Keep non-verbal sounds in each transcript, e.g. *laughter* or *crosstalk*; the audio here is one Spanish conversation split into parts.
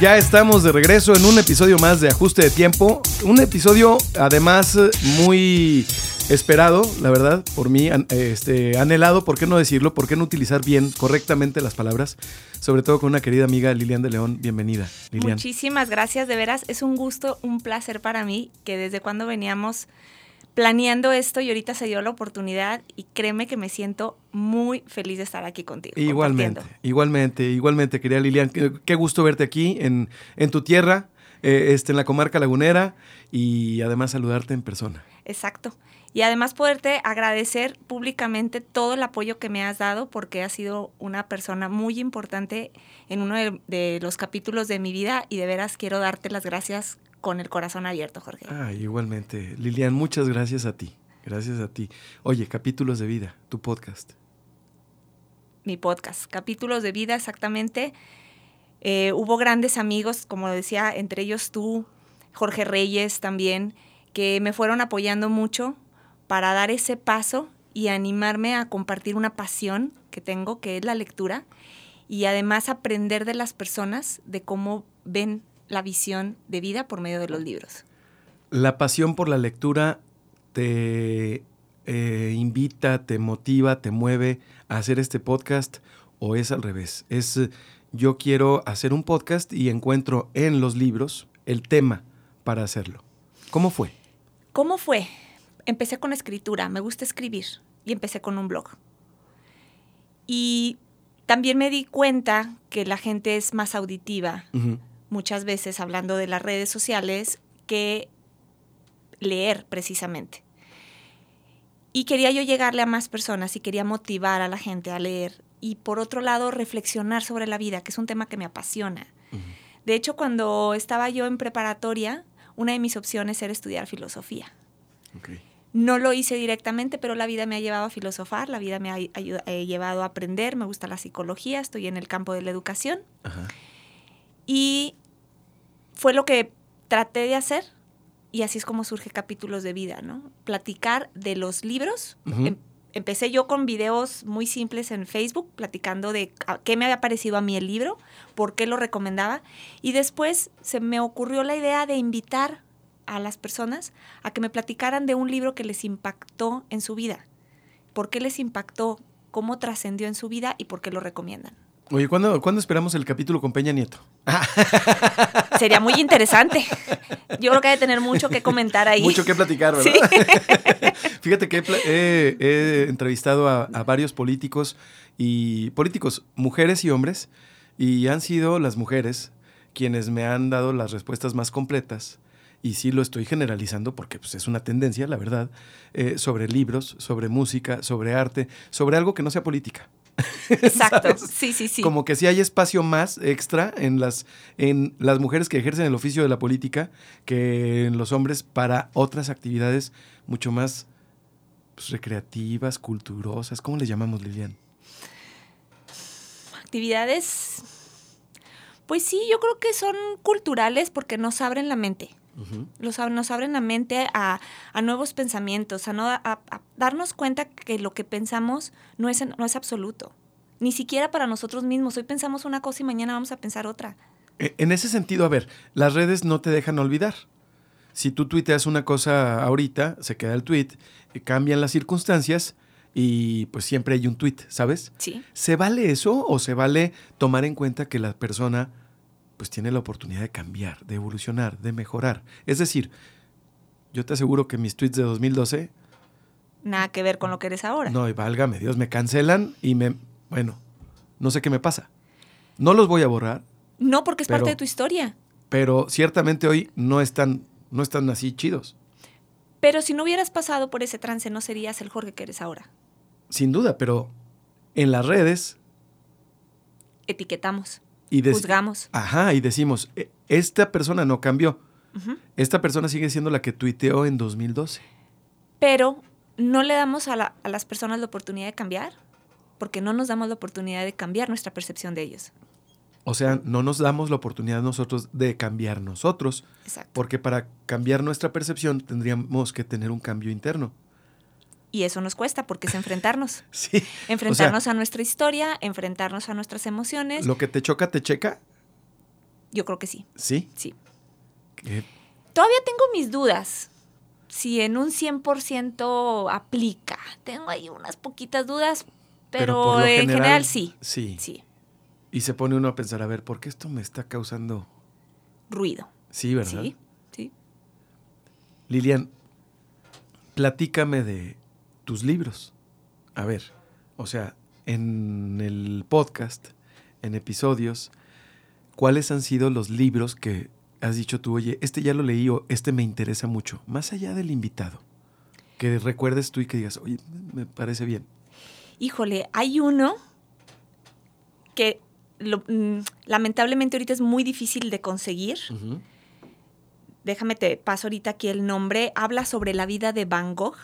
ya estamos de regreso en un episodio más de Ajuste de Tiempo. Un episodio además muy esperado, la verdad, por mí, este, anhelado, ¿por qué no decirlo? ¿Por qué no utilizar bien, correctamente las palabras? Sobre todo con una querida amiga Lilian de León. Bienvenida, Lilian. Muchísimas gracias, de veras. Es un gusto, un placer para mí que desde cuando veníamos planeando esto y ahorita se dio la oportunidad y créeme que me siento muy feliz de estar aquí contigo. Igualmente, igualmente, igualmente, querida Lilian. Qué, qué gusto verte aquí en, en tu tierra, eh, este, en la comarca lagunera y además saludarte en persona. Exacto. Y además poderte agradecer públicamente todo el apoyo que me has dado porque has sido una persona muy importante en uno de, de los capítulos de mi vida y de veras quiero darte las gracias con el corazón abierto, Jorge. Ah, igualmente. Lilian, muchas gracias a ti. Gracias a ti. Oye, capítulos de vida, tu podcast. mi podcast, capítulos de vida exactamente. Eh, hubo grandes amigos, como decía, entre ellos tú, Jorge Reyes también, que me fueron apoyando mucho para dar ese paso y animarme a compartir una pasión que tengo, que es la lectura, y además aprender de las personas de cómo ven la visión de vida por medio de los libros. La pasión por la lectura te eh, invita, te motiva, te mueve a hacer este podcast o es al revés. Es yo quiero hacer un podcast y encuentro en los libros el tema para hacerlo. ¿Cómo fue? ¿Cómo fue? Empecé con escritura, me gusta escribir y empecé con un blog. Y también me di cuenta que la gente es más auditiva. Muchas veces hablando de las redes sociales, que leer precisamente. Y quería yo llegarle a más personas y quería motivar a la gente a leer. Y por otro lado, reflexionar sobre la vida, que es un tema que me apasiona. De hecho, cuando estaba yo en preparatoria, una de mis opciones era estudiar filosofía. No lo hice directamente, pero la vida me ha llevado a filosofar, la vida me ha eh, llevado a aprender, me gusta la psicología, estoy en el campo de la educación Ajá. y fue lo que traté de hacer y así es como surge capítulos de vida, ¿no? Platicar de los libros. Em- empecé yo con videos muy simples en Facebook, platicando de qué me había parecido a mí el libro, por qué lo recomendaba y después se me ocurrió la idea de invitar a las personas a que me platicaran de un libro que les impactó en su vida. ¿Por qué les impactó? ¿Cómo trascendió en su vida y por qué lo recomiendan? Oye, ¿cuándo, ¿cuándo esperamos el capítulo con Peña Nieto? *laughs* Sería muy interesante. Yo creo que hay que tener mucho que comentar ahí. Mucho que platicar, ¿verdad? *laughs* Fíjate que he, pla- he- he entrevistado a, a varios políticos y políticos, mujeres y hombres, y han sido las mujeres quienes me han dado las respuestas más completas. Y sí lo estoy generalizando porque pues, es una tendencia, la verdad, eh, sobre libros, sobre música, sobre arte, sobre algo que no sea política. *laughs* Exacto. ¿Sabes? Sí, sí, sí. Como que sí hay espacio más extra en las, en las mujeres que ejercen el oficio de la política que en los hombres para otras actividades mucho más pues, recreativas, culturosas. ¿Cómo les llamamos, Lilian? Actividades, pues sí, yo creo que son culturales porque nos abren la mente. Los, nos abren la mente a, a nuevos pensamientos, a, no, a, a darnos cuenta que lo que pensamos no es, no es absoluto. Ni siquiera para nosotros mismos. Hoy pensamos una cosa y mañana vamos a pensar otra. E- En ese sentido, a ver, las redes no te dejan olvidar. Si tú tuiteas una cosa ahorita, se queda el tweet, eh, cambian las circunstancias y pues siempre hay un tweet, ¿sabes? Sí. ¿Se vale eso o se vale tomar en cuenta que la persona pues tiene la oportunidad de cambiar, de evolucionar, de mejorar? Es decir, yo te aseguro que mis tweets de 2012, Nada que ver con lo que eres ahora. no, y válgame Dios, me cancelan y me, bueno, no sé qué me pasa. No los voy a borrar, No, porque es Pero- parte de tu historia. pero ciertamente hoy no están, no están así chidos. Pero si no hubieras pasado por ese trance, no serías el Jorge que eres ahora. Sin duda, pero en las redes Etiquetamos, y juzgamos. Ajá, y decimos, "E- esta persona no cambió. Esta persona sigue siendo la que tuiteó en 2012. Pero no le damos a, la- a las personas la oportunidad de cambiar porque no nos damos la oportunidad de cambiar nuestra percepción de ellos. O sea, no nos damos la oportunidad nosotros de cambiar nosotros, Exacto. porque para cambiar nuestra percepción tendríamos que tener un cambio interno. Y eso nos cuesta porque es enfrentarnos. *laughs* Sí. Enfrentarnos a nuestra historia, enfrentarnos a nuestras emociones. Lo que te choca, te checa. Yo creo que sí, Sí. sí. Todavía tengo mis dudas. Si en un 100% aplica. Tengo ahí unas poquitas dudas, pero, en general, sí. Sí. Sí. Y se pone uno a pensar, a ver, ¿por qué esto me está causando? Ruido. Sí, ¿verdad? Sí, sí. Lilian, platícame de tus libros. A ver, o sea, en el podcast, en episodios, ¿cuáles han sido los libros que has dicho tú, oye, este ya lo leí o este me interesa mucho? Más allá del invitado. Que recuerdes tú y que digas, oye, me parece bien. Híjole, hay uno que lo- mm, lamentablemente ahorita es muy difícil de conseguir. Déjame te paso ahorita aquí el nombre. Habla sobre la vida de Van Gogh,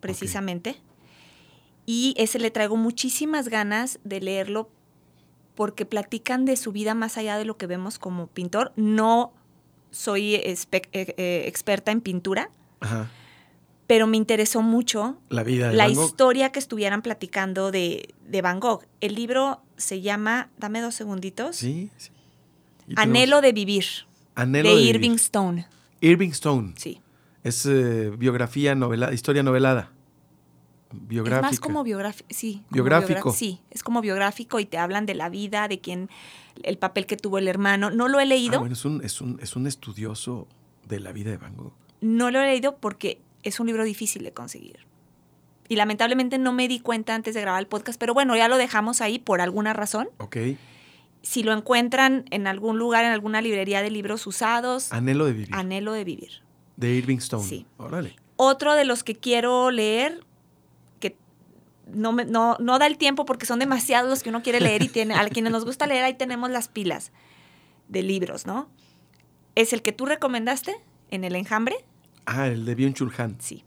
precisamente. Y ese le traigo muchísimas ganas de leerlo porque platican de su vida más allá de lo que vemos como pintor. No soy eh, eh, experta en pintura, Ajá. pero me interesó mucho La vida de la Van Gogh. historia que estuvieran platicando de, de Van Gogh. El libro se llama, dame dos segunditos, Sí, sí. Anhelo de vivir, Anhelo de de Irving vivir. Stone. Irving Stone. Sí. Es eh, biografía novelada, historia novelada. Biográfica. Es más como biográfico, sí. como Biográfico. sí, es como biográfico y te hablan de la vida, de quién, el papel que tuvo el hermano. No lo he Ah, leído, bueno, es un, es, un, es un estudioso de la vida de Van Gogh. no lo he leído porque es un libro difícil de conseguir. Y lamentablemente no me di cuenta antes de grabar el podcast, pero bueno, ya lo dejamos ahí por alguna razón. Ok. Si lo encuentran en algún lugar, en alguna librería de libros usados, Anhelo de vivir. Anhelo de vivir. De Irving Stone. Sí. Órale. Otro de los que quiero leer, que no, me- no, no da el tiempo porque son demasiados los que uno quiere leer y tiene, a quienes nos gusta leer, ahí tenemos las pilas de libros, ¿no? Es el que tú recomendaste en el enjambre, Ah, el de Byung Chul Han. sí.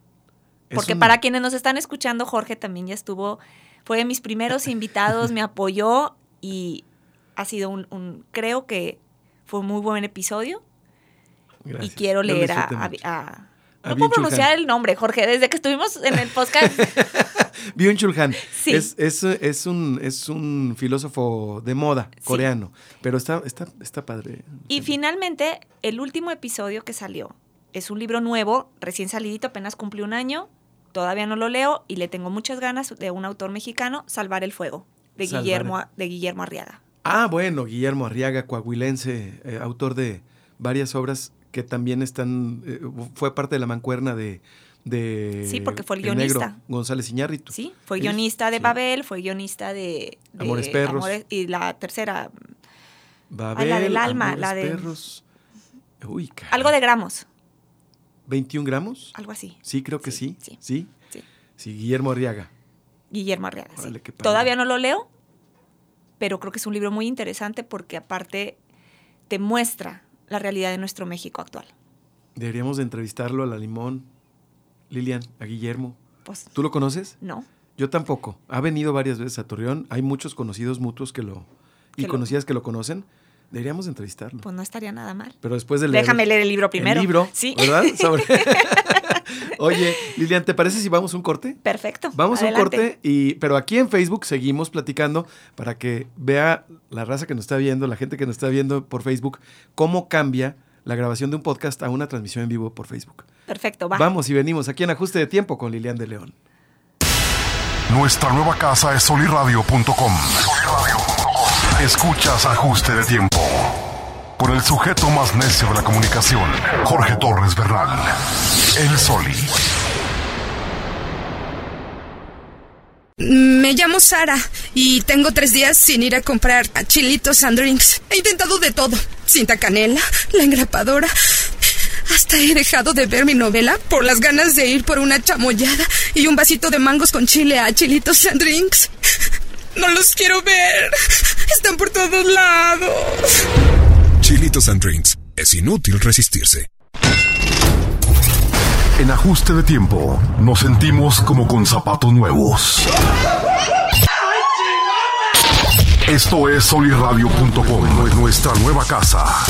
Es Porque para quienes nos están escuchando, Jorge también ya estuvo, fue de mis primeros invitados, me apoyó y ha sido un, un- creo que fue un muy buen episodio Gracias. y quiero leer a... no puedo pronunciar el nombre, Jorge, desde que estuvimos en el podcast. *laughs* Byung Chul Han. Sí. Es, es, es un, es un filósofo de moda Sí. coreano. Pero está, está, está padre. Y finalmente, el último episodio que salió es un libro nuevo, recién salidito, apenas cumplió un año. Todavía no lo leo y le tengo muchas ganas de un autor mexicano, Salvar el Fuego, de, Salvar- Guillermo, de Guillermo Arriaga. Ah, bueno, Guillermo Arriaga, coahuilense, eh, autor de varias obras que también están, eh, fue parte de la mancuerna de... de Sí, porque fue el Negro, guionista. González Iñárritu. Sí, fue guionista de sí. Babel, fue guionista de, de Amores Perros. Amores- y la tercera, Babel, la del alma, Amores la de- Perros. Uy, caray. algo de gramos, 21 gramos. algo así. Sí, creo que sí. Sí, Sí. sí. Sí, Guillermo Arriaga. Guillermo Arriaga. sí. Órale. Todavía no lo leo, pero creo que es un libro muy interesante porque aparte te muestra la realidad de nuestro México actual. Deberíamos de entrevistarlo a la Limón. Lilian, a Guillermo. Pues ¿Tú lo conoces? no. Yo tampoco. Ha venido varias veces a Torreón. Hay muchos conocidos mutuos que lo... Y Que lo- conocidas que lo conocen. Deberíamos de entrevistarlo. Pues no estaría nada mal. Pero después de leer... Déjame leer el libro primero. El libro, Sí. ¿verdad? Sobre- *laughs* Oye, Lilian, ¿te parece si vamos a un corte? Perfecto. Vamos a un corte, y, pero aquí en Facebook seguimos platicando para que vea la raza que nos está viendo, la gente que nos está viendo por Facebook, cómo cambia la grabación de un podcast a una transmisión en vivo por Facebook. Perfecto, va. Vamos y venimos aquí en Ajuste de Tiempo con Lilian de León. Nuestra nueva casa es soliradio.com. Escuchas Ajuste de Tiempo. El sujeto más necio de la comunicación, Jorge Torres Bernal. El Soli. Me llamo Sara y tengo tres días sin ir a comprar chilitos and drinks. He intentado de todo. Cinta canela, la engrapadora. Hasta he dejado de ver mi novela por las ganas de ir por una chamoyada y un vasito de mangos con chile a chilitos and drinks. No los quiero ver. Están por todos lados. Chilitos and Drinks. Es inútil resistirse. En ajuste de tiempo, nos sentimos como con zapatos nuevos. Esto es soliradio.com, nuestra nueva casa.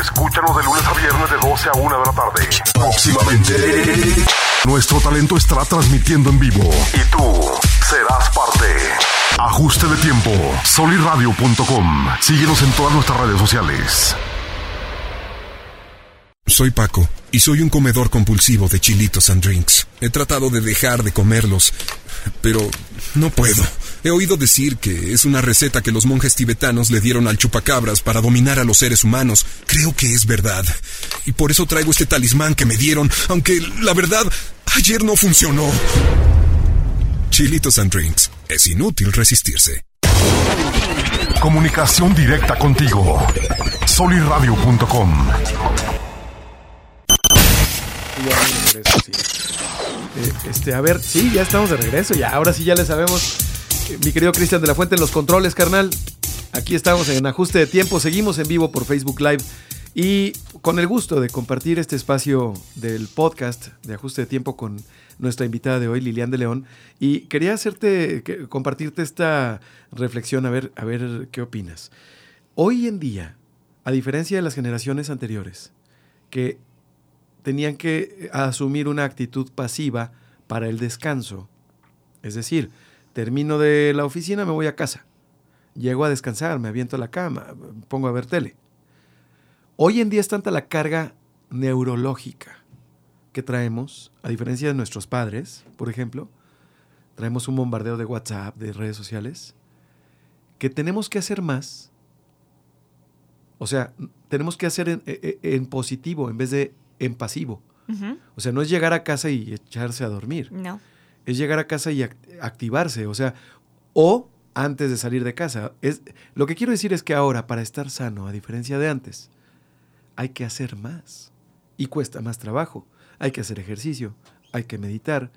Escúchanos de lunes a viernes de 12 a 1 de la tarde. Próximamente, nuestro talento estará transmitiendo en vivo y tú serás parte. Ajuste de tiempo, soliradio.com. Síguenos en todas nuestras redes sociales. Soy Paco y soy un comedor compulsivo de chilitos and drinks. He tratado de dejar de comerlos, pero no puedo. He oído decir que es una receta que los monjes tibetanos le dieron al chupacabras para dominar a los seres humanos. Creo que es verdad. Y por eso traigo este talismán que me dieron, aunque la verdad, ayer no funcionó. Chilitos and drinks. Es inútil resistirse. Comunicación directa contigo. Soliradio.com. Eh, este, a ver, sí, ya estamos de regreso. Ya, ahora sí ya le sabemos. Mi querido Cristian de la Fuente en los controles, carnal. Aquí estamos en ajuste de tiempo. Seguimos en vivo por Facebook Live. Y con el gusto de compartir este espacio del podcast de ajuste de tiempo con nuestra invitada de hoy, Lilian de León. Y quería hacerte, compartirte esta reflexión, a ver, a ver qué opinas. Hoy en día, a diferencia de las generaciones anteriores, que tenían que asumir una actitud pasiva para el descanso. Es decir, termino de la oficina, me voy a casa. Llego a descansar, me aviento a la cama, pongo a ver tele. Hoy en día es tanta la carga neurológica que traemos, a diferencia de nuestros padres, por ejemplo, traemos un bombardeo de WhatsApp, de redes sociales, que tenemos que hacer más. O sea, tenemos que hacer en, en- en positivo en vez de en pasivo. Ujú. O sea, no es llegar a casa y echarse a dormir. No. Es llegar a casa y act- activarse. O sea, o antes de salir de casa. Es, lo que quiero decir es que ahora, para estar sano, a diferencia de antes, hay que hacer más. Y cuesta más trabajo. Hay que hacer ejercicio, hay que meditar,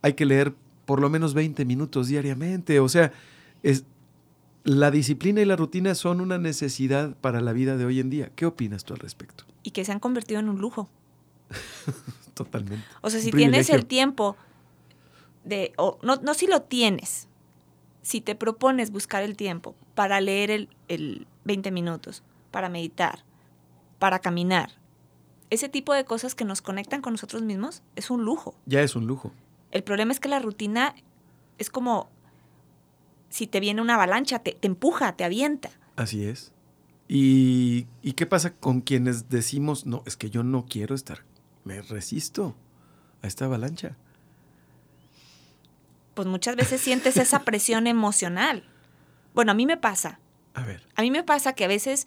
hay que leer por lo menos 20 minutos diariamente. O sea, es, la disciplina y la rutina son una necesidad para la vida de hoy en día. ¿Qué opinas tú al respecto? Y que se han convertido en un lujo. *laughs* Totalmente. O sea, si tienes el tiempo de, o no, no si lo tienes, si te propones buscar el tiempo para leer el, el 20 minutos, para meditar, para caminar, ese tipo de cosas que nos conectan con nosotros mismos es un lujo. Ya es un lujo. El problema es que la rutina es como si te viene una avalancha, te, te empuja, te avienta. Así es. ¿Y, ¿Y qué pasa con quienes decimos, no, es que yo no quiero estar, me resisto a esta avalancha? Pues muchas veces sientes esa *laughs* presión emocional. Bueno, a mí me pasa. A ver, A mí me pasa que a veces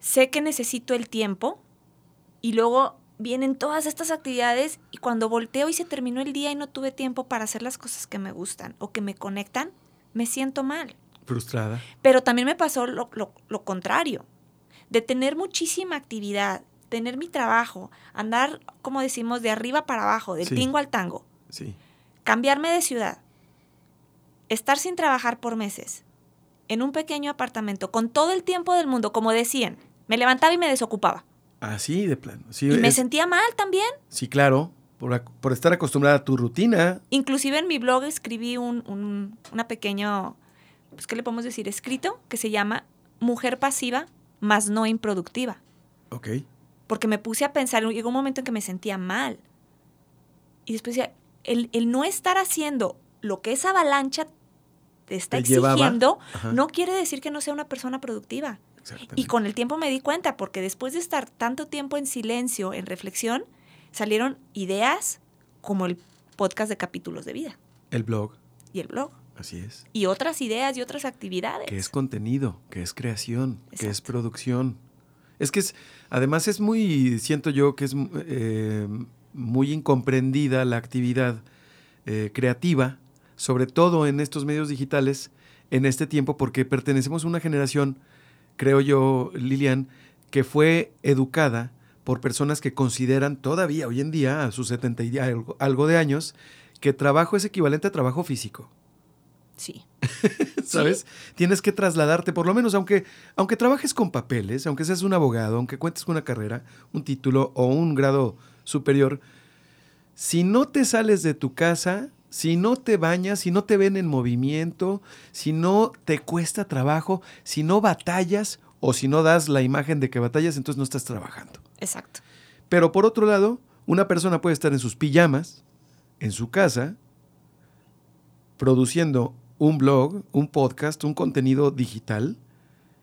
sé que necesito el tiempo y luego vienen todas estas actividades y cuando volteo y se terminó el día y no tuve tiempo para hacer las cosas que me gustan o que me conectan, me siento mal. frustrada. Pero también me pasó lo, lo- lo contrario, de tener muchísima actividad, tener mi trabajo, andar, como decimos, de arriba para abajo, del Sí. tingo al tango, Sí, cambiarme de ciudad, estar sin trabajar por meses, en un pequeño apartamento, con todo el tiempo del mundo, como decían, me levantaba y me desocupaba. así de plano. Sí, Y me sentía mal también. sí claro, por estar acostumbrada a tu rutina. Inclusive en mi blog escribí un, un- una pequeño, pues, ¿qué le podemos decir? Escrito que se llama Mujer pasiva, más no improductiva. Ok, Porque me puse a pensar, llegó un momento en que me sentía mal. Y después decía, el, el no estar haciendo lo que esa avalancha te está Te exigiendo, no quiere decir que no sea una persona productiva. Y con el tiempo me di cuenta, porque después de estar tanto tiempo en silencio, en reflexión, salieron ideas como el podcast de capítulos de vida El blog, y el blog. así es. Y otras ideas y otras actividades. Que es contenido, que es creación, que es producción. Es que es, además es muy, siento yo que es eh, muy incomprendida la actividad eh, creativa, sobre todo en estos medios digitales, en este tiempo, porque pertenecemos a una generación, creo yo, Lilian, que fue educada por personas que consideran todavía hoy en día, a sus 70 y algo, algo de años, que trabajo es equivalente a trabajo físico. Sí. *laughs* ¿sabes? Tienes que trasladarte, por lo menos, aunque, aunque trabajes con papeles, aunque seas un abogado, aunque cuentes con una carrera, un título o un grado superior, si no te sales de tu casa, si no te bañas, si no te ven en movimiento, si no te cuesta trabajo, si no batallas o si no das la imagen de que batallas, entonces no estás trabajando. Exacto. Pero por otro lado, una persona puede estar en sus pijamas, en su casa, produciendo un blog, un podcast, un contenido digital,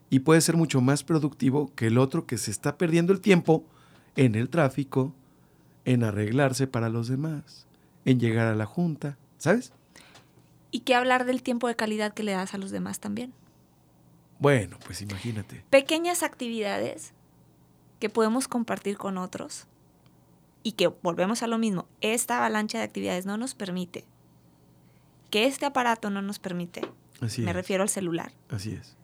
y puede ser mucho más productivo que el otro que se está perdiendo el tiempo en el tráfico, en arreglarse para los demás, en llegar a la junta, ¿sabes? Y que hablar del tiempo de calidad que le das a los demás también. Bueno, pues imagínate. Pequeñas actividades que podemos compartir con otros y que volvemos a lo mismo, esta avalancha de actividades no nos permite, que este aparato no nos permite, Así me es. refiero al celular, Así es.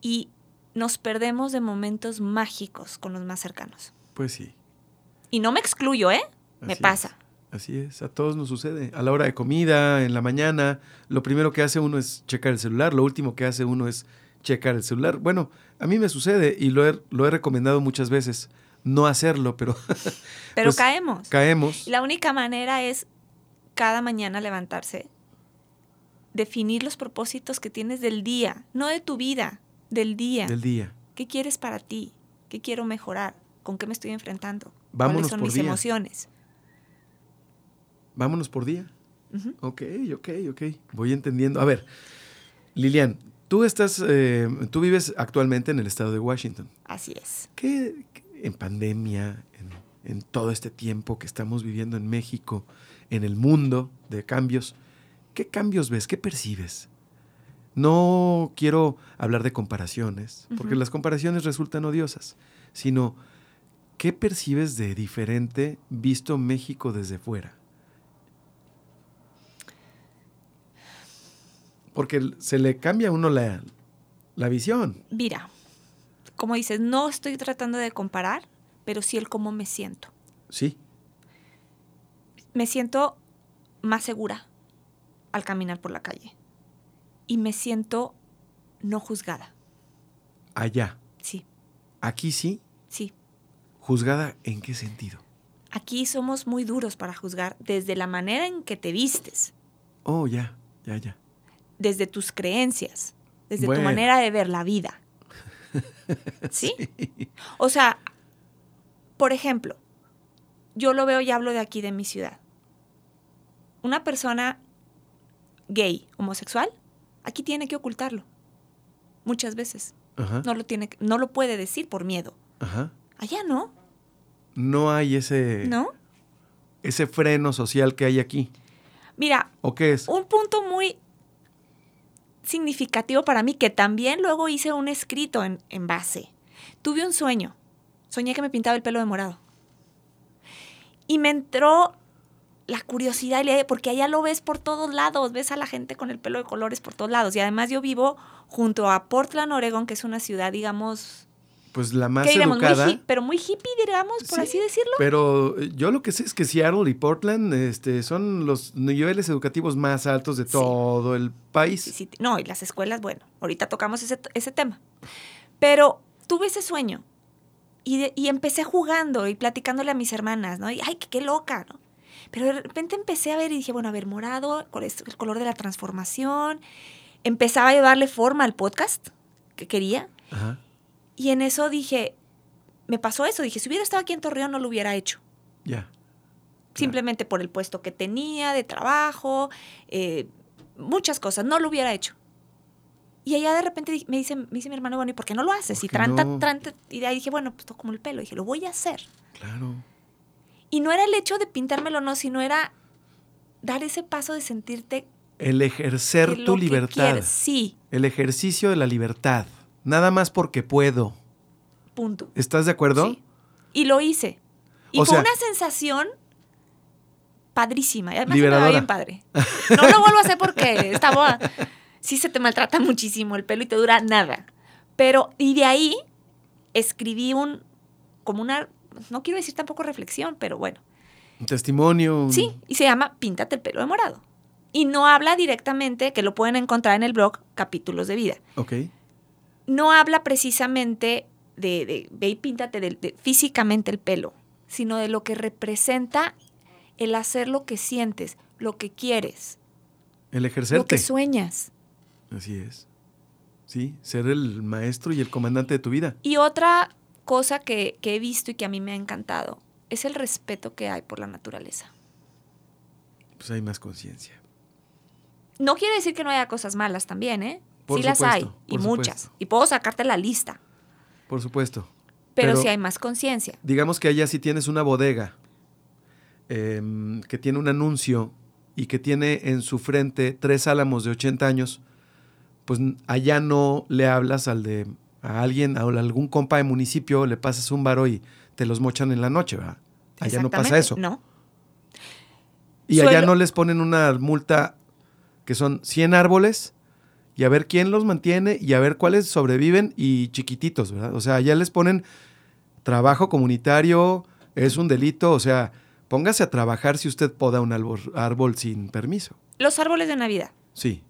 y nos perdemos de momentos mágicos con los más cercanos. Pues sí. Y no me excluyo, ¿eh? Me Así pasa. es. Así es, a todos nos sucede. A la hora de comida, en la mañana, lo primero que hace uno es checar el celular, lo último que hace uno es checar el celular. Bueno, a mí me sucede y lo he, lo he recomendado muchas veces, no hacerlo, pero *laughs* Pero pues, caemos. caemos. La única manera es cada mañana levantarse, definir los propósitos que tienes del día, no de tu vida, del día. del día. ¿Qué quieres para ti? ¿Qué quiero mejorar? ¿Con qué me estoy enfrentando? Vámonos ¿Cuáles son por mis día. emociones? Vámonos por día. Ujú. Ok, ok, ok. Voy entendiendo. A ver, Lilian, tú estás, eh, tú vives actualmente en el estado de Washington. Así es. ¿Qué, en pandemia, en, en todo este tiempo que estamos viviendo en México, en el mundo de cambios, qué cambios ves? ¿Qué percibes? No quiero hablar de comparaciones, porque las comparaciones resultan odiosas, sino ¿qué percibes de diferente visto México desde fuera? Porque se le cambia a uno la, la visión. Mira, como dices, no estoy tratando de comparar, pero sí el cómo me siento. Sí, Me siento más segura al caminar por la calle. Y me siento no juzgada. allá. Sí, Aquí sí, sí. Juzgada en qué sentido. Aquí somos muy duros para juzgar desde la manera en que te vistes, Oh, ya, ya, ya. desde tus creencias, desde Bueno. tu manera de ver la vida. *laughs* ¿Sí? O sea, por ejemplo, yo lo veo y hablo de aquí, de mi ciudad. Una persona gay, homosexual, aquí tiene que ocultarlo. Muchas veces. Ajá, No lo, tiene, no lo puede decir por miedo. ajá. Allá no, No hay ese, ¿no? ese freno social que hay aquí. Mira, ¿O qué es? un punto muy significativo para mí, que también luego hice un escrito en, en base. Tuve un sueño. Soñé que me pintaba el pelo de morado. Y me entró la curiosidad, porque allá lo ves por todos lados, ves a la gente con el pelo de colores por todos lados. Y además yo vivo junto a Portland, Oregon, que es una ciudad, digamos, Pues la más. Muy educada. hip- pero muy hippie, digamos, por Sí, así decirlo. Pero eh, yo lo que sé es que Seattle y Portland este, son los niveles educativos más altos de Sí. todo el país. Sí, no, y las escuelas, bueno, ahorita tocamos ese, ese tema. Pero tuve ese sueño y, de- y empecé jugando y platicándole a mis hermanas, ¿no? Y, ay, qué, qué loca, ¿no? Pero de repente empecé a ver y dije, bueno, a ver, morado, ¿cuál es el color de la transformación. Empezaba a darle forma al podcast que quería. Ajá, Y en eso dije, me pasó eso. Dije, si hubiera estado aquí en Torreón, no lo hubiera hecho. ya. Simplemente por el puesto que tenía de trabajo, eh, muchas cosas, no lo hubiera hecho. Y allá de repente me dice, me dice mi hermano, bueno, ¿y por qué no lo haces? ¿Por Y, tranta, no? tranta- y de ahí dije, bueno, pues toco como el pelo. dije, lo voy a hacer. Claro. Y no era el hecho de pintármelo, no, sino era dar ese paso de sentirte El ejercer tu libertad. Sí, El ejercicio de la libertad. Nada más porque puedo. punto. ¿Estás de acuerdo? Sí. Y lo hice. Y O fue sea- una sensación padrísima. Y además me Liberadora. va bien padre. No lo vuelvo a hacer porque estaba... Sí se te maltrata muchísimo el pelo y te dura nada. Pero, y de ahí escribí un... Como una... No quiero decir tampoco reflexión, pero bueno. Un testimonio. Sí, y se llama Píntate el pelo de morado. Y no habla directamente, que lo pueden encontrar en el blog Capítulos de Vida. Ok. No habla precisamente de, de ve y píntate de- de- físicamente el pelo, sino de lo que representa el hacer lo que sientes, lo que quieres, El lo ejercerte. que sueñas. Así es. Sí, ser el maestro y el comandante de tu vida. Y otra cosa que, que he visto y que a mí me ha encantado es el respeto que hay por la naturaleza. Pues hay más conciencia. No quiere decir que no haya cosas malas también, ¿eh? Por sí las hay, y muchas. Y puedo sacarte la lista, Por supuesto. pero, Pero- sí hay más conciencia. Digamos que allá sí tienes una bodega em, que tiene un anuncio y que tiene en su frente tres álamos de 80 años, pues allá no le hablas al de a alguien, a algún compa de municipio, le pasas un varo y te los mochan en la noche, ¿verdad? Allá no pasa eso. No. Y allá no les ponen una multa que son 100 árboles y a ver quién los mantiene y a ver cuáles sobreviven y chiquititos, ¿verdad? O sea, allá les ponen trabajo comunitario, es un delito, o sea, póngase a trabajar si usted poda un árbol, árbol sin permiso. Los árboles de Navidad Sí,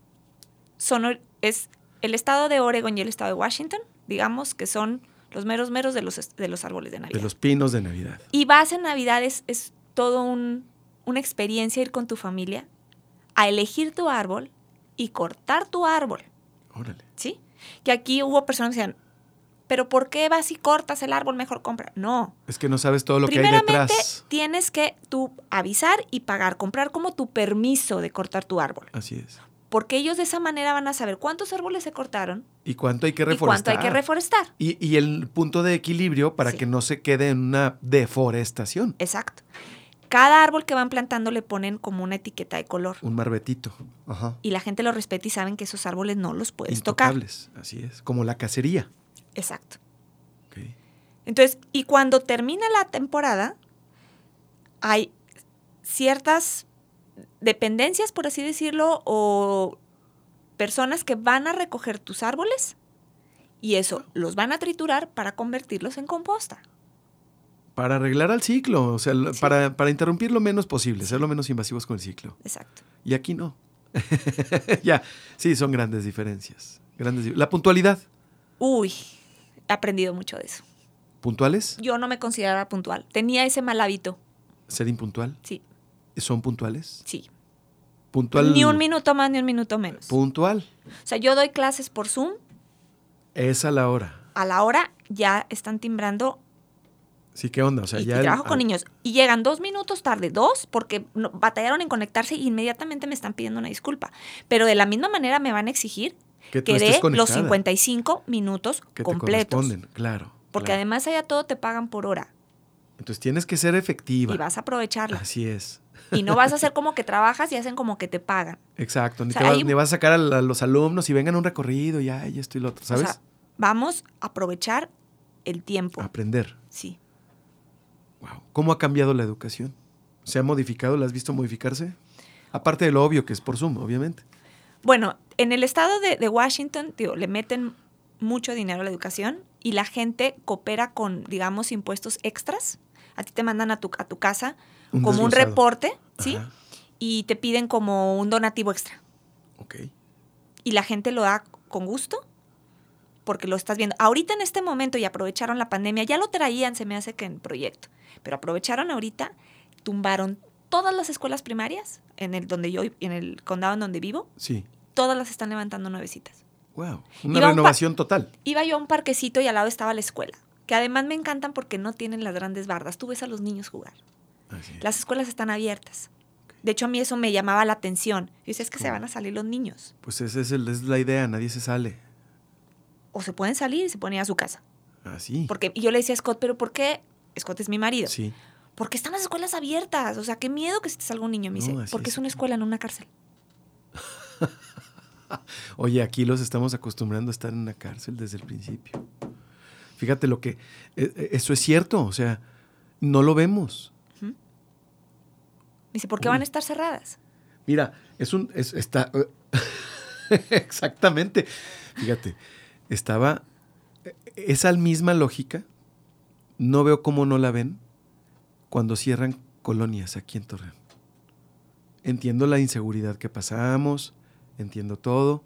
son es el estado de Oregon y el estado de Washington, digamos que son los meros meros de los, de los árboles de Navidad. de los pinos de Navidad. Y vas en Navidad es, es todo un, una experiencia ir con tu familia a elegir tu árbol y cortar tu árbol, Órale. ¿sí? Que aquí hubo personas que decían, pero ¿por qué vas y cortas el árbol? Mejor compra. No. Es que no sabes todo lo que hay Primeramente, detrás. tienes que tú avisar y pagar, comprar como tu permiso de cortar tu árbol. Así es. Porque ellos de esa manera van a saber cuántos árboles se cortaron ¿Y cuánto hay que y reforestar? cuánto hay que reforestar. Y, y el punto de equilibrio para Sí. que no se quede en una deforestación. Exacto. Cada árbol que van plantando le ponen como una etiqueta de color. Un marbetito. Ajá. Y la gente lo respeta y saben que esos árboles no los puedes tocar. Intocables, así es. Como la cacería. Exacto. Entonces, y cuando termina la temporada, hay ciertas dependencias, por así decirlo, o personas que van a recoger tus árboles y eso los van a triturar para convertirlos en composta. Para arreglar al ciclo, o sea, Sí. para, para interrumpir lo menos posible, ser lo menos invasivos con el ciclo. Exacto. Y aquí no. *laughs* ya, sí, son grandes diferencias. Grandes la puntualidad. Uy, he aprendido mucho de eso. ¿Puntuales? Yo no me consideraba puntual. Tenía ese mal hábito. ¿Ser impuntual? Sí, ¿Son puntuales? sí. Puntual. Ni un minuto más ni un minuto menos. Puntual. O sea, yo doy clases por Zoom. Es a la hora. A la hora ya están timbrando Sí, ¿qué onda? O sea, y, ya. y el- trabajo con niños. Y llegan dos minutos tarde, dos, porque no- batallaron en conectarse y inmediatamente me están pidiendo una disculpa. Pero de la misma manera me van a exigir Que que dé los conectada. 55 minutos que te completos. corresponden, claro. Porque claro. además allá todo te pagan por hora Entonces tienes que ser efectiva. y vas a aprovecharla. Así es. Y no vas a hacer como que trabajas y hacen como que te pagan. Exacto. Ni, O sea, te vas, ahí- ni vas a sacar a, la- a los alumnos y vengan a un recorrido y ay, esto y lo otro, ¿sabes? O sea, vamos a aprovechar el tiempo. Aprender. Sí. Wow. ¿Cómo ha cambiado la educación? ¿Se ha modificado? ¿La has visto modificarse? Aparte de lo obvio que es por Zoom, obviamente. Bueno, en el estado de, de Washington, digo, le meten mucho dinero a la educación y la gente coopera con, digamos, impuestos extras. A ti te mandan a tu, a tu casa Un como un reporte, ¿sí? Ajá. Y te piden como un donativo extra. Ok. Y la gente lo da con gusto porque lo estás viendo. Ahorita en este momento y aprovecharon la pandemia, ya lo traían, se me hace que en proyecto, pero aprovecharon ahorita, tumbaron todas las escuelas primarias en el donde yo en el condado en donde vivo, Sí. todas las están levantando nuevecitas. Wow. Iba Una un renovación total. Iba yo a un parquecito y al lado estaba la escuela, que además me encantan porque no tienen las grandes bardas. Tú ves a los niños jugar. Así es. Las escuelas están abiertas. De hecho, a mí eso me llamaba la atención. Yo decía, es que se van a salir los niños. Pues esa es, el- es la idea, nadie se sale. O se pueden salir y se pueden ir a su casa. Así. Porque y yo le decía a Scott, pero ¿por qué? Scott es mi marido. Sí. ¿Por qué están las escuelas abiertas? O sea, qué miedo que se te salga un niño. Me dice, No, porque es. es una escuela, no una cárcel. *laughs* Oye, aquí los estamos acostumbrando a estar en una cárcel desde el principio. Fíjate lo que... eh, eh, Eso es cierto, o sea, no lo vemos. Dice, ¿por qué Uy. van a estar cerradas? Mira, es un... es- está... *laughs* Exactamente. Fíjate, estaba... Esa misma lógica, no veo cómo no la ven cuando cierran colonias aquí en Torreón. Entiendo la inseguridad que pasamos, entiendo todo.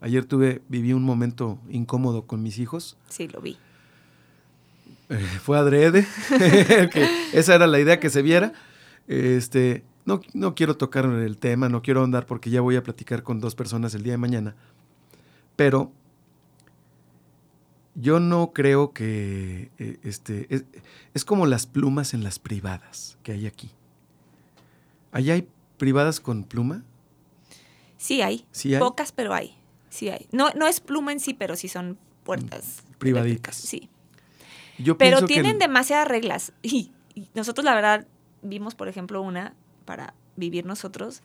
Ayer tuve, viví un momento incómodo con mis hijos, Sí, lo vi. eh, fue adrede, *laughs* que esa era la idea que se viera. Este, no, no quiero tocar el tema, no quiero andar porque ya voy a platicar con dos personas el día de mañana. Pero yo no creo que eh, este, es, es como las plumas en las privadas que hay aquí. ¿Allá hay privadas con pluma? Sí hay. ¿Sí hay? Pocas, pero hay. Sí hay. No, no es pluma en sí, pero sí son puertas. Mm, Privaditas. Sí. Yo Pero que tienen demasiadas reglas. *laughs* Y, y nosotros, la verdad, vimos, por ejemplo, una para vivir nosotros.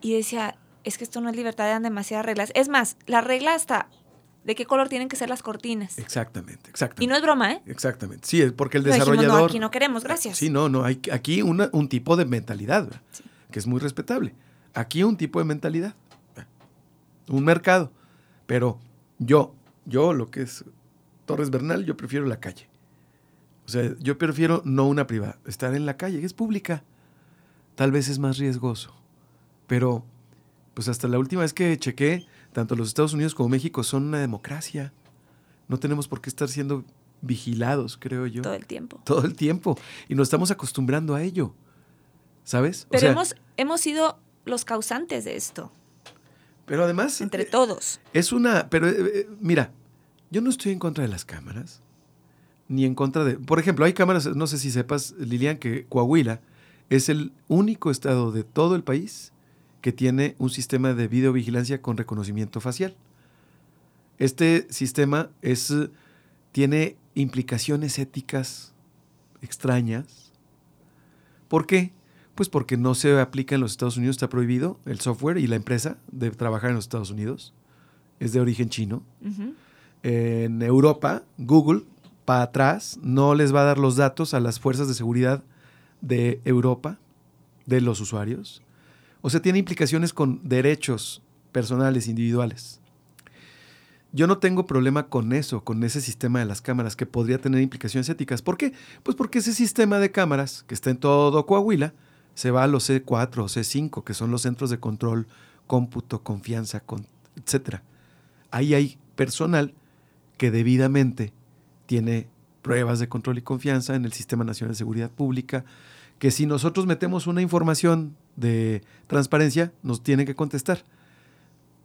Y decía, es que esto no es libertad, dan demasiadas reglas. Es más, la regla hasta de qué color tienen que ser las cortinas. Exactamente, exactamente. Y no es broma, ¿eh? Exactamente. Sí, es porque el dijimos, desarrollador. no, aquí no queremos, gracias. Sí, no, no. Hay aquí una- un tipo de mentalidad, ¿verdad? que es muy respetable. Aquí un tipo de mentalidad. Un mercado. Pero yo, yo lo que es Torres Bernal, yo prefiero la calle. O sea, yo prefiero no una privada, estar en la calle, que es pública. Tal vez es más riesgoso. Pero, pues hasta la última vez que chequé, tanto los Estados Unidos como México son una democracia. No tenemos por qué estar siendo vigilados, creo yo Todo el tiempo. todo el tiempo y nos estamos acostumbrando a ello. ¿Sabes? O Pero sea, hemos, hemos sido los causantes de esto, pero además entre eh, todos. es una, pero eh, eh, mira, yo no estoy en contra de las cámaras ni en contra de, por ejemplo, hay cámaras, no sé si sepas, Lilian, que Coahuila es el único estado de todo el país que tiene un sistema de videovigilancia con reconocimiento facial. Este sistema es tiene implicaciones éticas extrañas. ¿Por qué? Pues porque no se aplica en los Estados Unidos, está prohibido el software y la empresa de trabajar en los Estados Unidos. Es de origen chino. En Europa, Google, para atrás, no les va a dar los datos a las fuerzas de seguridad de Europa, de los usuarios. O sea, tiene implicaciones con derechos personales, individuales. Yo no tengo problema con eso, con ese sistema de las cámaras que podría tener implicaciones éticas. ¿Por qué? Pues porque ese sistema de cámaras que está en todo Coahuila se va a los C4 o C5, que son los centros de control, cómputo, confianza, con, etcétera. Ahí hay personal que debidamente tiene pruebas de control y confianza en el Sistema Nacional de Seguridad Pública, que si nosotros metemos una información de transparencia, nos tienen que contestar.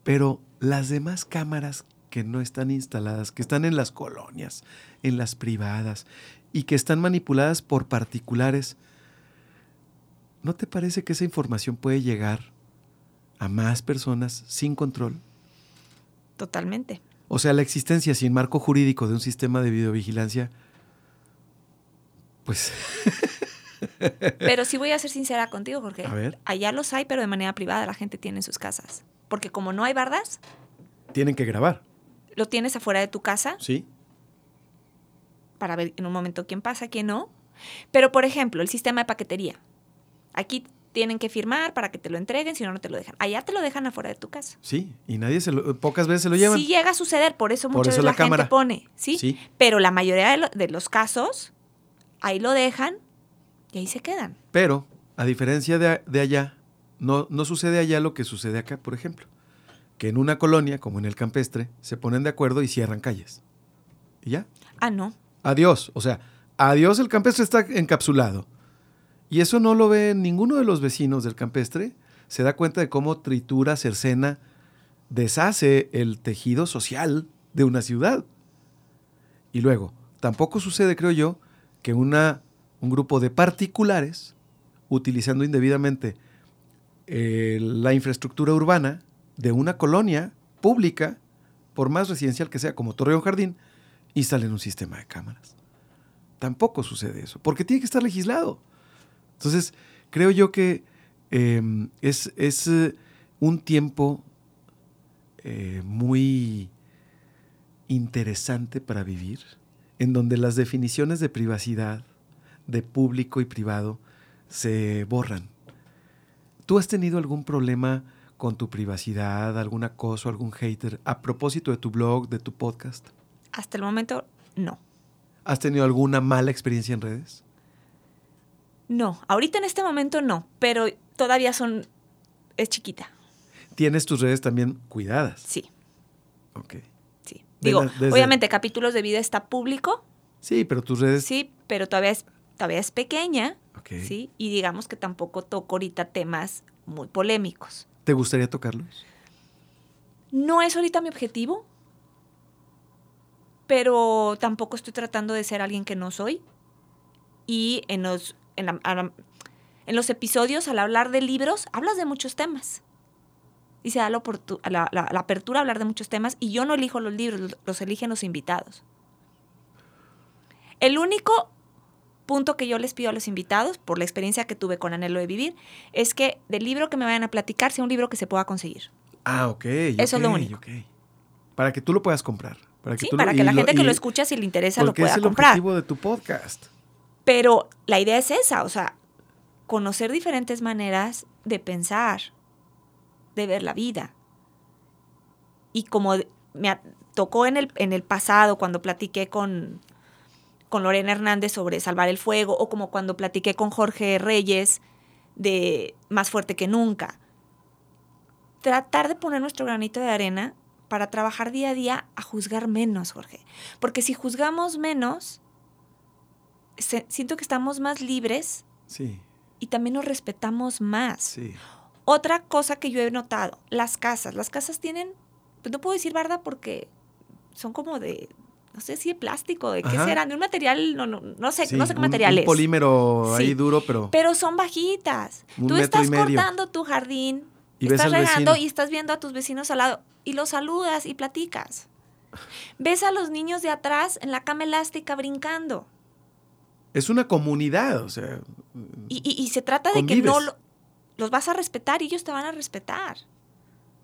Pero las demás cámaras que no están instaladas, que están en las colonias, en las privadas y que están manipuladas por particulares, ¿no te parece que esa información puede llegar a más personas sin control? Totalmente. O sea, la existencia sin marco jurídico de un sistema de videovigilancia, pues *laughs* Pero sí voy a ser sincera contigo, ver. Allá los hay, pero de manera privada la gente tiene en sus casas. Porque como no hay bardas, tienen que grabar, lo tienes afuera de tu casa ¿sí? para ver en un momento quién pasa, quién no. Pero, por ejemplo, el sistema de paquetería. Aquí tienen que firmar para que te lo entreguen, si no, no te lo dejan. Allá te lo dejan afuera de tu casa. Sí, y nadie se lo, pocas veces se lo llevan. Sí llega a suceder, por eso Por muchas eso veces la la, gente pone, ¿sí? Sí. Pero la mayoría de, lo- de los casos, ahí lo dejan y ahí se quedan. Pero, a diferencia de, de allá, no, no sucede allá lo que sucede acá, por ejemplo. Que en una colonia, como en el campestre, se ponen de acuerdo y cierran calles. Y ya. Ah, no. Adiós. O sea, adiós, el campestre está encapsulado. Y eso no lo ve ninguno de los vecinos del campestre. Se da cuenta de cómo tritura, cercena, deshace el tejido social de una ciudad. Y luego, tampoco sucede, creo yo, que una, un grupo de particulares, utilizando indebidamente eh, la infraestructura urbana de una colonia pública, por más residencial que sea, como Torreón Jardín, instalen un sistema de cámaras. Tampoco sucede eso, porque tiene que estar legislado. Entonces, creo yo que eh, es, es, eh, un tiempo eh, muy interesante para vivir, en donde las definiciones de privacidad, de público y privado, se borran. ¿Tú has tenido algún problema con tu privacidad, algún acoso, algún hater, a propósito de tu blog, de tu podcast? Hasta el momento, no. ¿Has tenido alguna mala experiencia en redes? No. Ahorita en este momento no, pero todavía son. Es chiquita. Tienes tus redes también cuidadas. Sí, Ok. sí. Digo, desde- obviamente, capítulos de vida está público, Sí, pero tus redes... Sí, pero todavía es, todavía es pequeña. ¿sí? Y digamos que tampoco toco ahorita temas muy polémicos. ¿Te gustaría tocarlos? No es ahorita mi objetivo, pero tampoco estoy tratando de ser alguien que no soy. Y en los, en, la- en los episodios, al hablar de libros, hablas de muchos temas. Y se da la, la- la- apertura a hablar de muchos temas. Y yo no elijo los libros, los eligen los invitados. El único punto que yo les pido a los invitados, por la experiencia que tuve con Anhelo de Vivir, es que del libro que me vayan a platicar sea un libro que se pueda conseguir. Ah, ok. Eso es lo único. Para que tú lo puedas comprar. Para que Sí, tú para lo, que la gente que y- lo escucha, si le interesa, lo porque pueda es el comprar. objetivo de tu podcast. Pero la idea es esa, o sea, conocer diferentes maneras de pensar, de ver la vida. Y como me tocó en el, en el pasado, cuando platiqué con, con Lorena Hernández sobre salvar el fuego, o como cuando platiqué con Jorge Reyes de Más fuerte que nunca. Tratar de poner nuestro granito de arena para trabajar día a día a juzgar menos, Jorge. Porque si juzgamos menos, se- siento que estamos más libres Sí, y también nos respetamos más. sí. Otra cosa que yo he notado, las casas. Las casas tienen, pues no puedo decir barda porque son como de, no sé si de plástico, de qué Ajá. serán, de un material, no, no, no sé, Sí, no sé qué un- material un es. polímero ahí duro, pero... Pero son bajitas. Un Tú metro y estás medio. cortando tu jardín, Y estás regando y estás viendo a tus vecinos al lado y los saludas y platicas. Ves a los niños de atrás en la cama elástica brincando. Es una comunidad, o sea... Y, y- y se trata de que no lo- los vas a respetar y ellos te van a respetar.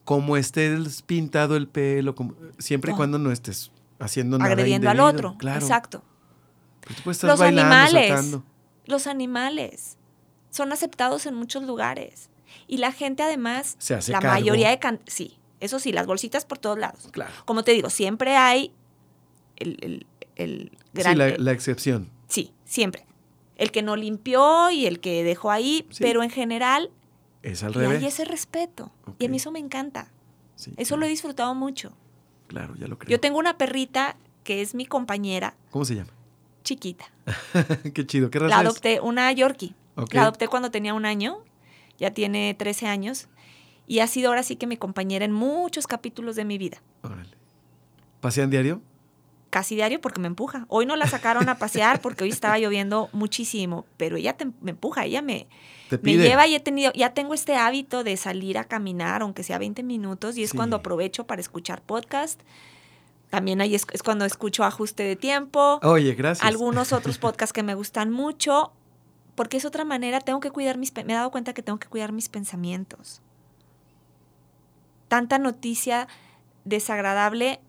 como estés pintado el pelo, como- siempre y cuando no estés haciendo nada agrediendo al otro. Claro. Exacto. Pero tú puedes estar Los bailando, animales. saltando. Los animales son aceptados en muchos lugares. Y la gente además, Se hace la cargo. mayoría de... can- Sí, eso sí, las bolsitas por todos lados. Claro. Como te digo, siempre hay el, el, el gran... sí, la, el- la excepción. sí, siempre. El que no limpió y el que dejó ahí, Sí. pero en general Es al y revés. hay ese respeto. Y a mí eso me encanta. Sí, Eso claro, lo he disfrutado mucho. Claro, ya lo creo. Yo tengo una perrita que es mi compañera, ¿Cómo se llama? chiquita. *laughs* Qué chido. ¿Qué raza La es? adopté, una Yorkie. La adopté cuando tenía un año, ya tiene 13 años, y ha sido ahora sí que mi compañera en muchos capítulos de mi vida. Órale. ¿Pasean diario? Casi diario porque me empuja. Hoy no la sacaron a pasear porque hoy estaba lloviendo muchísimo, pero ella te- me empuja, ella me, me lleva y he tenido, ya tengo este hábito de salir a caminar, aunque sea 20 minutos, y es Sí. cuando aprovecho para escuchar podcast. También ahí es, es cuando escucho ajuste de tiempo. Oye, gracias. algunos otros *laughs* podcasts que me gustan mucho, porque es otra manera, tengo que cuidar mis, me he dado cuenta que tengo que cuidar mis pensamientos. Tanta noticia desagradable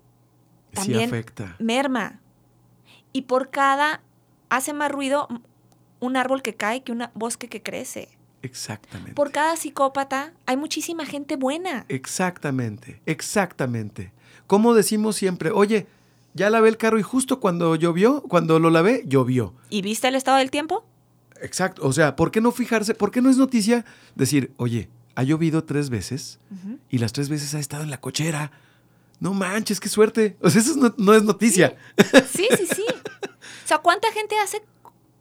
Sí también afecta. merma. Y por cada, hace más ruido un árbol que cae que un bosque que crece. Exactamente. Por cada psicópata hay muchísima gente buena. Exactamente, exactamente. Como decimos siempre, oye, ya lavé el carro y justo cuando llovió, cuando lo lavé, llovió. ¿Y viste el estado del tiempo? Exacto. O sea, ¿por qué no fijarse? ¿Por qué no es noticia decir, oye, ha llovido tres veces y las tres veces ha estado en la cochera? No manches, qué suerte. O sea, eso es no, no es noticia. Sí, sí, sí. *laughs* O sea, ¿cuánta gente hace?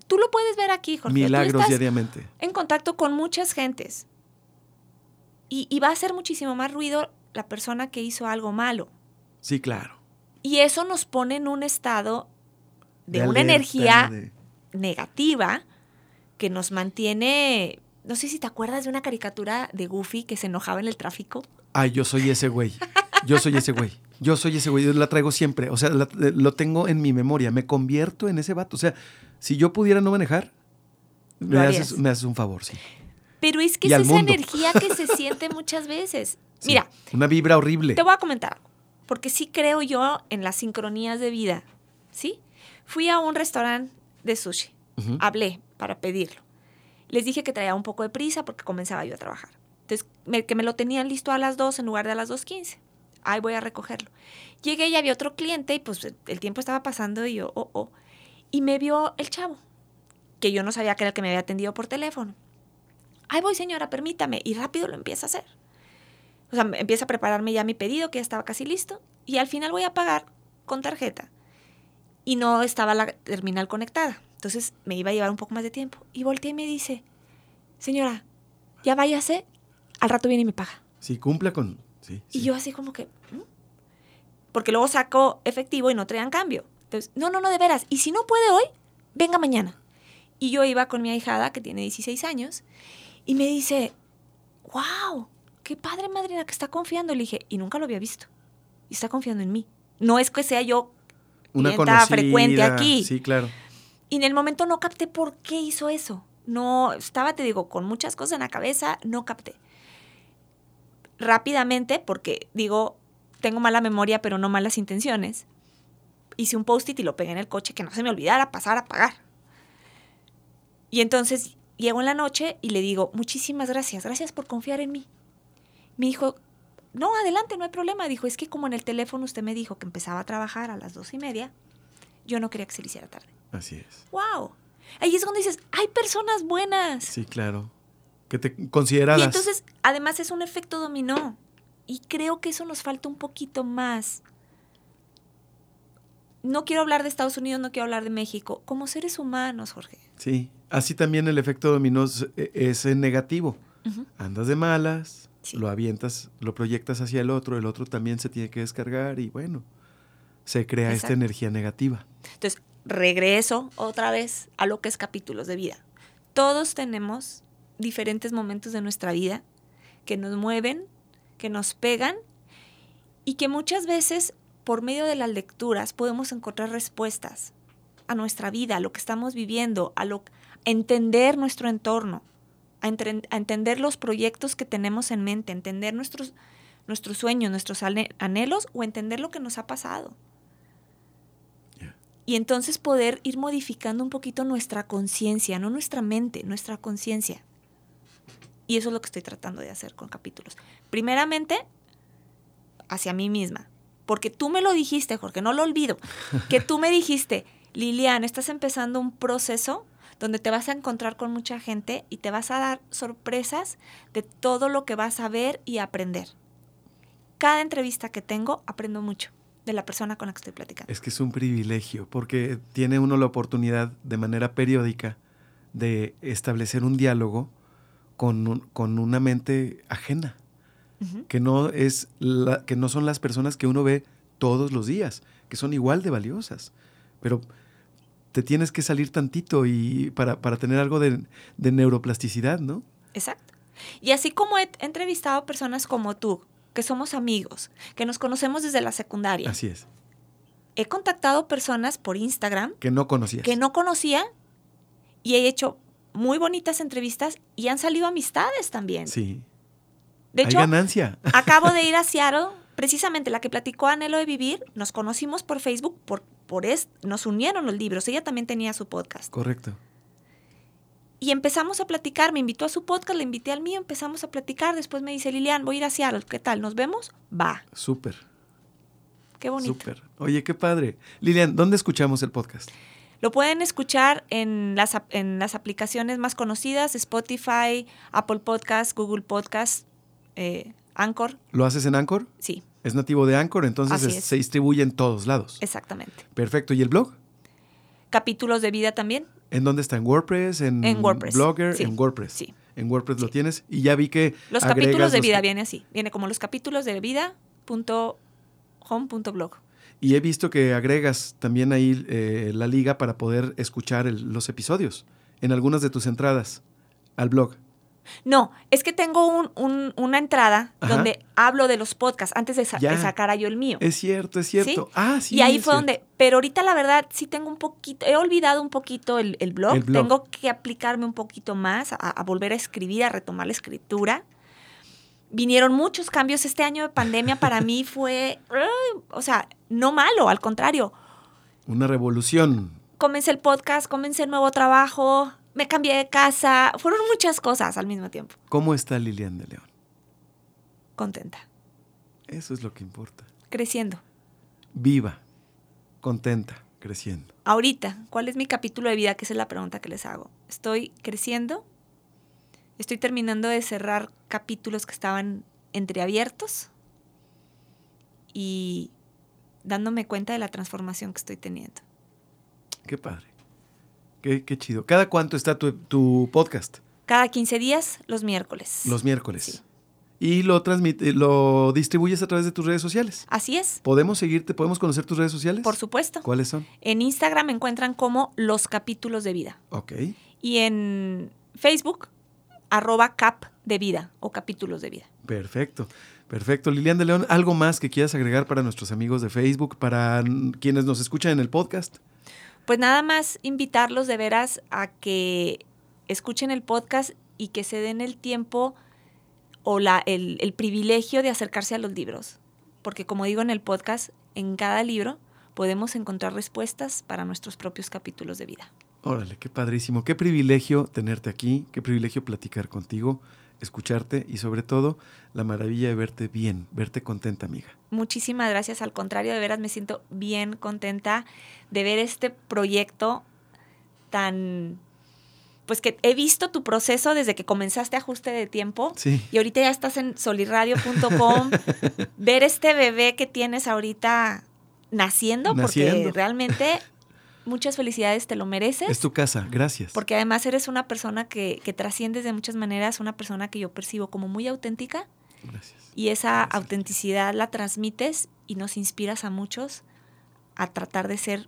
Tú lo puedes ver aquí, Jorge. Tú Milagros estás diariamente. en contacto con muchas gentes. Y, y va a hacer muchísimo más ruido la persona que hizo algo malo. Sí, claro. Y eso nos pone en un estado de, una alerta, energía de- negativa que nos mantiene... No sé si te acuerdas de una caricatura de Goofy que se enojaba en el tráfico. Ay, yo soy ese güey. *laughs* Yo soy ese güey. Yo soy ese güey. Yo la traigo siempre. O sea, la- eh, lo tengo en mi memoria. Me convierto en ese vato. O sea, si yo pudiera no manejar, me haces, harías. me haces un favor, sí. Pero es que Y es esa mundo. energía que se siente muchas veces. *laughs* Sí. Mira, Una vibra horrible. Te voy a comentar porque sí creo yo en las sincronías de vida, ¿sí? Fui a un restaurante de sushi, hablé para pedirlo. Les dije que traía un poco de prisa porque comenzaba yo a trabajar. Entonces, me- que me lo tenían listo a las 2 en lugar de a las 2.15. Ahí voy a recogerlo. Llegué y había otro cliente y pues el tiempo estaba pasando y yo, oh, oh. Y me vio el chavo, que yo no sabía que era el que me había atendido por teléfono. Ahí voy, señora, permítame. Y rápido lo empieza a hacer. O sea, empieza a prepararme ya mi pedido, que ya estaba casi listo. Y al final voy a pagar con tarjeta. y no estaba la terminal conectada. Entonces me iba a llevar un poco más de tiempo. Y volteé y me dice, señora, ya váyase, al rato viene y me paga. Sí, cumpla con... Sí, Y sí. yo así como que... "¿Mm?". Porque luego saco efectivo y no traían cambio. Entonces, no, no, no, de veras. Y si no puede hoy, venga mañana. Y yo iba con mi ahijada, que tiene 16 años, y me dice, wow, qué padre madrina que está confiando. Le dije, y nunca lo había visto. Y está confiando en mí. No es que sea yo Una conocida. frecuente aquí. Sí, claro. Y en el momento no capté por qué hizo eso. No, estaba, te digo, con muchas cosas en la cabeza, no capté. Rápidamente, porque digo, tengo mala memoria, pero no malas intenciones, hice un post-it y lo pegué en el coche que no se me olvidara pasar a pagar. Y entonces llego en la noche y le digo, muchísimas gracias, gracias por confiar en mí. Me dijo, no, adelante, no hay problema. Dijo, es que como en el teléfono usted me dijo que empezaba a trabajar a las dos y media, yo no quería que se le hiciera tarde. Así es. ¡Wow! Ahí es donde dices, hay personas buenas. Sí, claro. Que te consideradas. Y entonces, además es un efecto dominó. Y creo que eso nos falta un poquito más. No quiero hablar de Estados Unidos, no quiero hablar de México. Como seres humanos, Jorge. Sí. Así también el efecto dominó es, negativo. Andas de malas, Sí. lo avientas, lo proyectas hacia el otro, el otro también se tiene que descargar y bueno, se crea esta energía negativa. Entonces, regreso otra vez a lo que es capítulos de vida. Todos tenemos diferentes momentos de nuestra vida que nos mueven, que nos pegan y que muchas veces por medio de las lecturas podemos encontrar respuestas a nuestra vida, a lo que estamos viviendo, a, lo, a entender nuestro entorno, a, entender los proyectos que tenemos en mente, a entender nuestros, nuestros sueños, nuestros anhelos o entender lo que nos ha pasado y entonces poder ir modificando un poquito nuestra conciencia, no nuestra mente, nuestra conciencia. Y eso es lo que estoy tratando de hacer con capítulos. Primeramente, hacia mí misma. Porque tú me lo dijiste, Jorge, no lo olvido. Que tú me dijiste, Lilian, estás empezando un proceso donde te vas a encontrar con mucha gente y te vas a dar sorpresas de todo lo que vas a ver y aprender. Cada entrevista que tengo, aprendo mucho de la persona con la que estoy platicando. Es que es un privilegio porque tiene uno la oportunidad de manera periódica de establecer un diálogo con, un- con una mente ajena, que no, es la- que no son las personas que uno ve todos los días, que son igual de valiosas, pero te tienes que salir tantito y para, para tener algo de, de neuroplasticidad, ¿no? Exacto. Y así como he entrevistado personas como tú, que somos amigos, que nos conocemos desde la secundaria, Así es, he contactado personas por Instagram que no conocías. que no conocía y he hecho muy bonitas entrevistas y han salido amistades también. Sí, de hay hecho, ganancia. *laughs* acabo de ir a Seattle, precisamente la que platicó Anhelo de Vivir, nos conocimos por Facebook, por, por es- nos unieron los libros, ella también tenía su podcast. Correcto. Y empezamos a platicar, me invitó a su podcast, le invité al mío, empezamos a platicar, después me dice, Lilian, voy a ir a Seattle, ¿qué tal? ¿Nos vemos? Va, Súper, qué bonito. súper. Oye, qué padre. Lilian, ¿dónde escuchamos el podcast? Lo pueden escuchar en las, en las aplicaciones más conocidas, Spotify, Apple Podcast, Google Podcast, eh, Anchor, ¿Lo haces en Anchor? sí, Es nativo de Anchor, entonces Así es- es. se distribuye en todos lados. exactamente. Perfecto. ¿Y el blog? Capítulos de vida también, ¿En dónde está? ¿En WordPress? ¿En, En WordPress, Blogger? sí, En WordPress. sí. En WordPress lo tienes. Y ya vi que. los capítulos de los- vida viene así, viene como los capítulos de vida.home.blog. Y he visto que agregas también ahí eh, la liga para poder escuchar el- los episodios en algunas de tus entradas al blog. No, es que tengo un- un- una entrada Ajá. donde hablo de los podcasts antes de, sa- Ya. de sacar a yo el mío. Es cierto, es cierto. Ah, sí. y ahí fue cierto. donde, pero ahorita la verdad sí tengo un poquito, he olvidado un poquito el, el blog, El blog. tengo que aplicarme un poquito más, a, a volver a escribir, a retomar la escritura. Vinieron muchos cambios este año de pandemia, para mí fue, o sea, no malo, al contrario. Una revolución. Comencé el podcast, comencé el nuevo trabajo, me cambié de casa, fueron muchas cosas al mismo tiempo. ¿Cómo está Lilian de León? Contenta, Eso es lo que importa. creciendo. Viva, contenta, creciendo. Ahorita, ¿cuál es mi capítulo de vida? Que esa es la pregunta que les hago. Estoy creciendo, estoy terminando de cerrar capítulos que estaban entreabiertos y dándome cuenta de la transformación que estoy teniendo. Qué padre. Qué, qué chido. ¿Cada cuánto está tu, tu podcast? Cada 15 días, los miércoles. Los miércoles. Sí. Y lo transmite, lo distribuyes a través de tus redes sociales. Así es, ¿Podemos seguirte? ¿Podemos conocer tus redes sociales? por supuesto. ¿Cuáles son? En Instagram me encuentran como los capítulos de vida. Ok. Y en Facebook, arroba cap de vida o capítulos de vida. Perfecto. Perfecto. Lilian de León, ¿algo más que quieras agregar para nuestros amigos de Facebook, para quienes nos escuchan en el podcast? Pues nada más invitarlos de veras a que escuchen el podcast y que se den el tiempo o la, el, el privilegio de acercarse a los libros. Porque como digo en el podcast, en cada libro podemos encontrar respuestas para nuestros propios capítulos de vida. Órale, qué padrísimo. Qué privilegio tenerte aquí, qué privilegio platicar contigo, escucharte y sobre todo la maravilla de verte bien, verte contenta, amiga. Muchísimas gracias, al contrario, de veras me siento bien contenta de ver este proyecto tan pues que he visto tu proceso desde que comenzaste ajuste de tiempo Sí. y ahorita ya estás en solirradio.com. *laughs* ver este bebé que tienes ahorita naciendo, Naciendo. porque realmente muchas felicidades, te lo mereces. Es tu casa, gracias. Porque además eres una persona que, que trasciendes de muchas maneras, una persona que yo percibo como muy auténtica Gracias. y esa autenticidad la transmites y nos inspiras a muchos a tratar de ser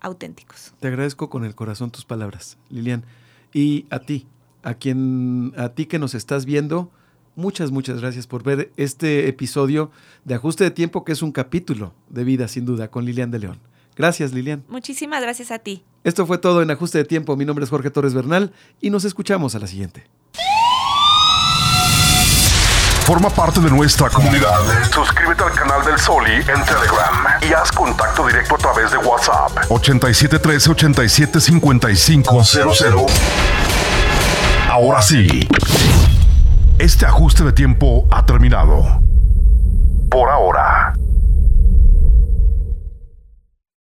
auténticos. Te agradezco con el corazón tus palabras, Lilian. Y a ti, a quien, a ti que nos estás viendo, muchas, muchas gracias por ver este episodio de Ajuste de Tiempo, que es un capítulo de vida, sin duda, con Lilian de León. Gracias, Lilian. Muchísimas gracias a ti. Esto fue todo en Ajuste de Tiempo. Mi nombre es Jorge Torres Bernal y nos escuchamos a la siguiente. Forma parte de nuestra comunidad. Suscríbete al canal del Soli en Telegram y haz contacto directo a través de WhatsApp. 8713 875500. Ahora sí. Este ajuste de tiempo ha terminado. Por ahora.